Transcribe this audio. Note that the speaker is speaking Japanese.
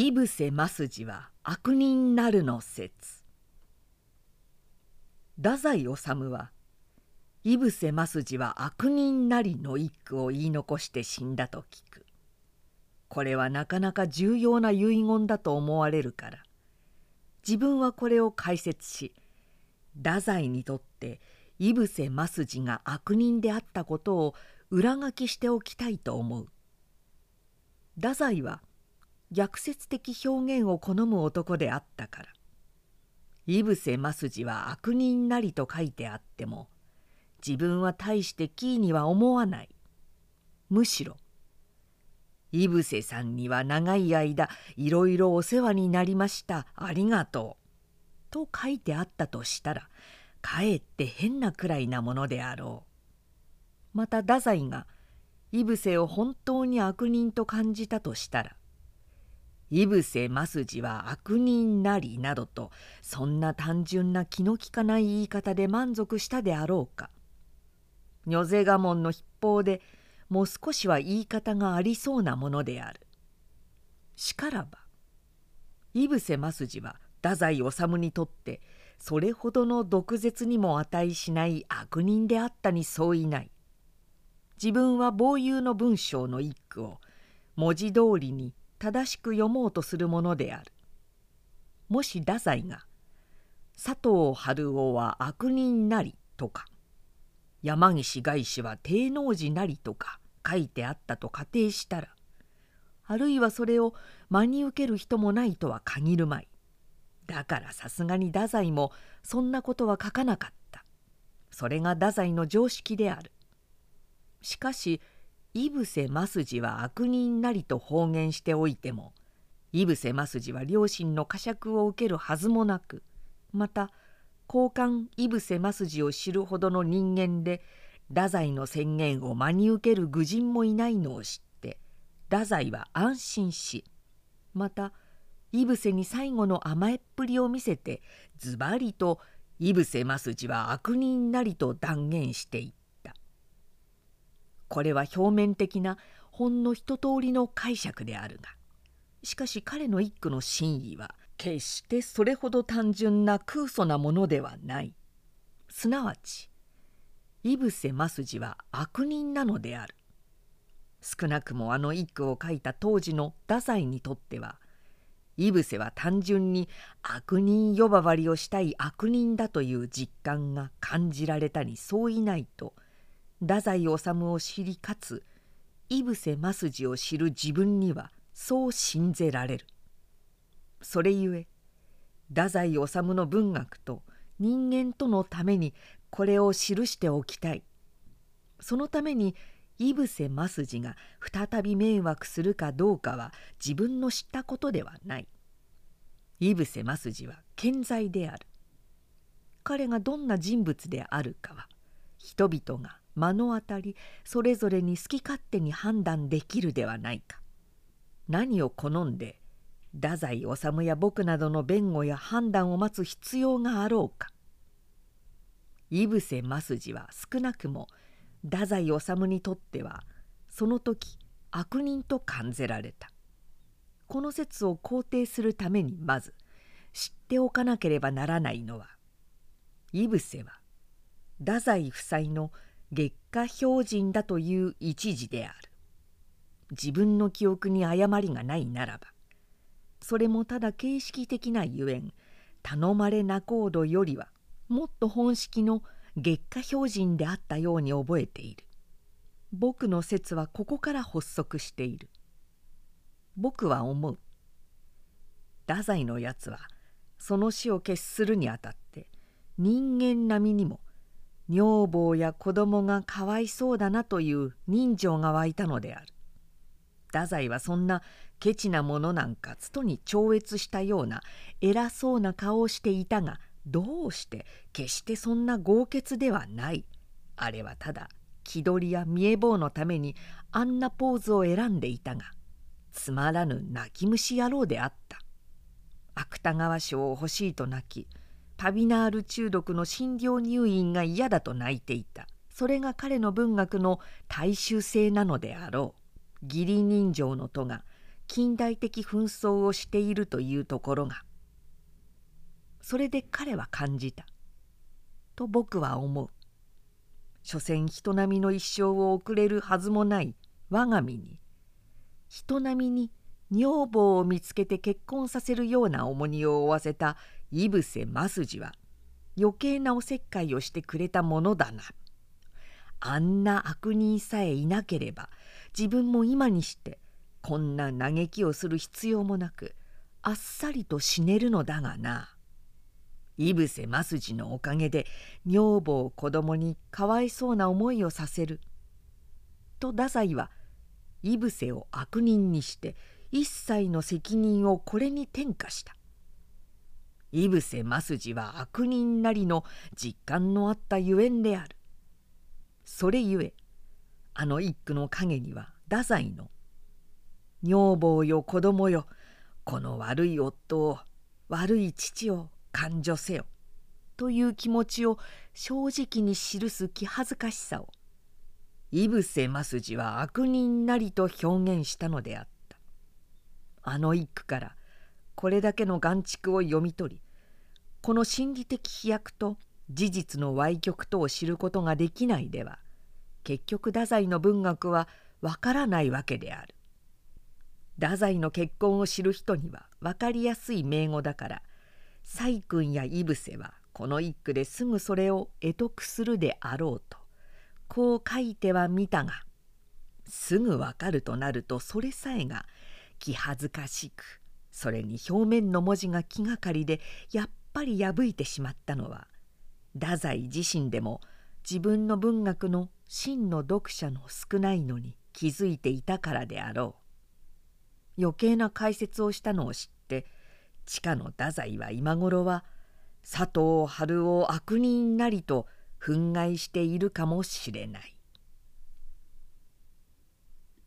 井伏正治は悪人なるの説。太宰治は井伏正治は悪人なりの一句を言い残して死んだと聞く。これはなかなか重要な遺言だと思われるから自分はこれを解説し太宰にとって井伏正治が悪人であったことを裏書きしておきたいと思う。太宰は逆説的表現を好む男であったから井伏正治は悪人なりと書いてあっても自分は大してキーには思わないむしろ井伏さんには長い間いろいろお世話になりましたありがとう」と書いてあったとしたらかえって変なくらいなものであろう。また太宰が井伏を本当に悪人と感じたとしたら「井伏正治は悪人なり」などとそんな単純な気の利かない言い方で満足したであろうか。如是我門の筆法でもう少しは言い方がありそうなものである。しからば井伏正治は太宰治にとってそれほどの毒舌にも値しない悪人であったに相違ない。自分は傍友の文章の一句を文字通りに正しく読もうとするものである。もし太宰が「佐藤春夫は悪人なり」とか山岸外史は帝王寺なりとか書いてあったと仮定したらあるいはそれを真に受ける人もないとは限るまい。だからさすがに太宰もそんなことは書かなかった。それが太宰の常識である。しかし井伏正治は悪人なりと方言しておいても井伏正治は両親の呵責を受けるはずもなくまた交換井伏正治を知るほどの人間で太宰の宣言を真に受ける愚人もいないのを知って太宰は安心しまた井伏に最後の甘えっぷりを見せてズバリと井伏正治は悪人なりと断言していた。これは表面的なほんの一通りの解釈であるがしかし彼の一句の真意は決してそれほど単純な空疎なものではない。すなわち井伏正治は悪人なのである。少なくもあの一句を書いた当時の太宰にとっては井伏は単純に悪人呼ばわりをしたい悪人だという実感が感じられたにそういないと太宰治を知りかつ井伏正治を知る自分にはそう信ぜられる。それゆえ太宰治の文学と人間とのためにこれを記しておきたい。そのために井伏正治が再び迷惑するかどうかは自分の知ったことではない。井伏正治は健在である。彼がどんな人物であるかは人々が目の当たりそれぞれに好き勝手に判断できるではないか。何を好んで太宰治や僕などの弁護や判断を待つ必要があろうか。井伏正治は少なくも太宰治にとってはその時悪人と感じられた。この説を肯定するためにまず知っておかなければならないのは井伏は太宰夫妻の月下標準だという一時である。自分の記憶に誤りがないならばそれもただ形式的なゆえん頼まれなコードよりはもっと本式の月下標準であったように覚えている。僕の説はここから発足している。僕は思う。太宰のやつはその死を決するにあたって人間並みにも女房や子供がかわいそうだなという人情が湧いたのである。太宰はそんなケチなものなんかつとに超越したような偉そうな顔をしていたがどうして決してそんな豪傑ではない。あれはただ気取りや見え坊のためにあんなポーズを選んでいたがつまらぬ泣き虫野郎であった。芥川賞を欲しいと泣きパビナール中毒の診療入院が嫌だと泣いていた。それが彼の文学の大衆性なのであろう。義理人情の戸が近代的紛争をしているというところが。それで彼は感じた。と僕は思う。所詮人並みの一生を送れるはずもない我が身に。人並みに女房を見つけて結婚させるような重荷を負わせた井伏増次は余計なおせっかいをしてくれたものだな。あんな悪人さえいなければ自分も今にしてこんな嘆きをする必要もなくあっさりと死ねるのだがな。井伏増次のおかげで女房子供にかわいそうな思いをさせる。と太宰は井伏を悪人にして一切の責任をこれに転嫁した。井伏増次は悪人なりの実感のあったゆえんである。それゆえあの一句の陰には太宰の「女房よ子供よこの悪い夫を悪い父を勘助せよ」という気持ちを正直に記す気恥ずかしさを井伏増次は悪人なりと表現したのであったあの一句からこれだけの眼蓄を読み取りこの心理的飛躍と事実の歪曲とを知ることができないでは結局太宰の文学はわからないわけである。太宰の結婚を知る人には分かりやすい名語だから細君や井伏はこの一句ですぐそれを得得するであろうとこう書いてはみたがすぐわかるとなるとそれさえが気恥ずかしくそれに表面の文字が気がかりでやっぱり破いてしまったのは太宰自身でも自分の文学の真の読者の少ないのに気づいていたからであろう。余計な解説をしたのを知って地下の太宰は今頃は佐藤春を悪人なりと憤慨しているかもしれない。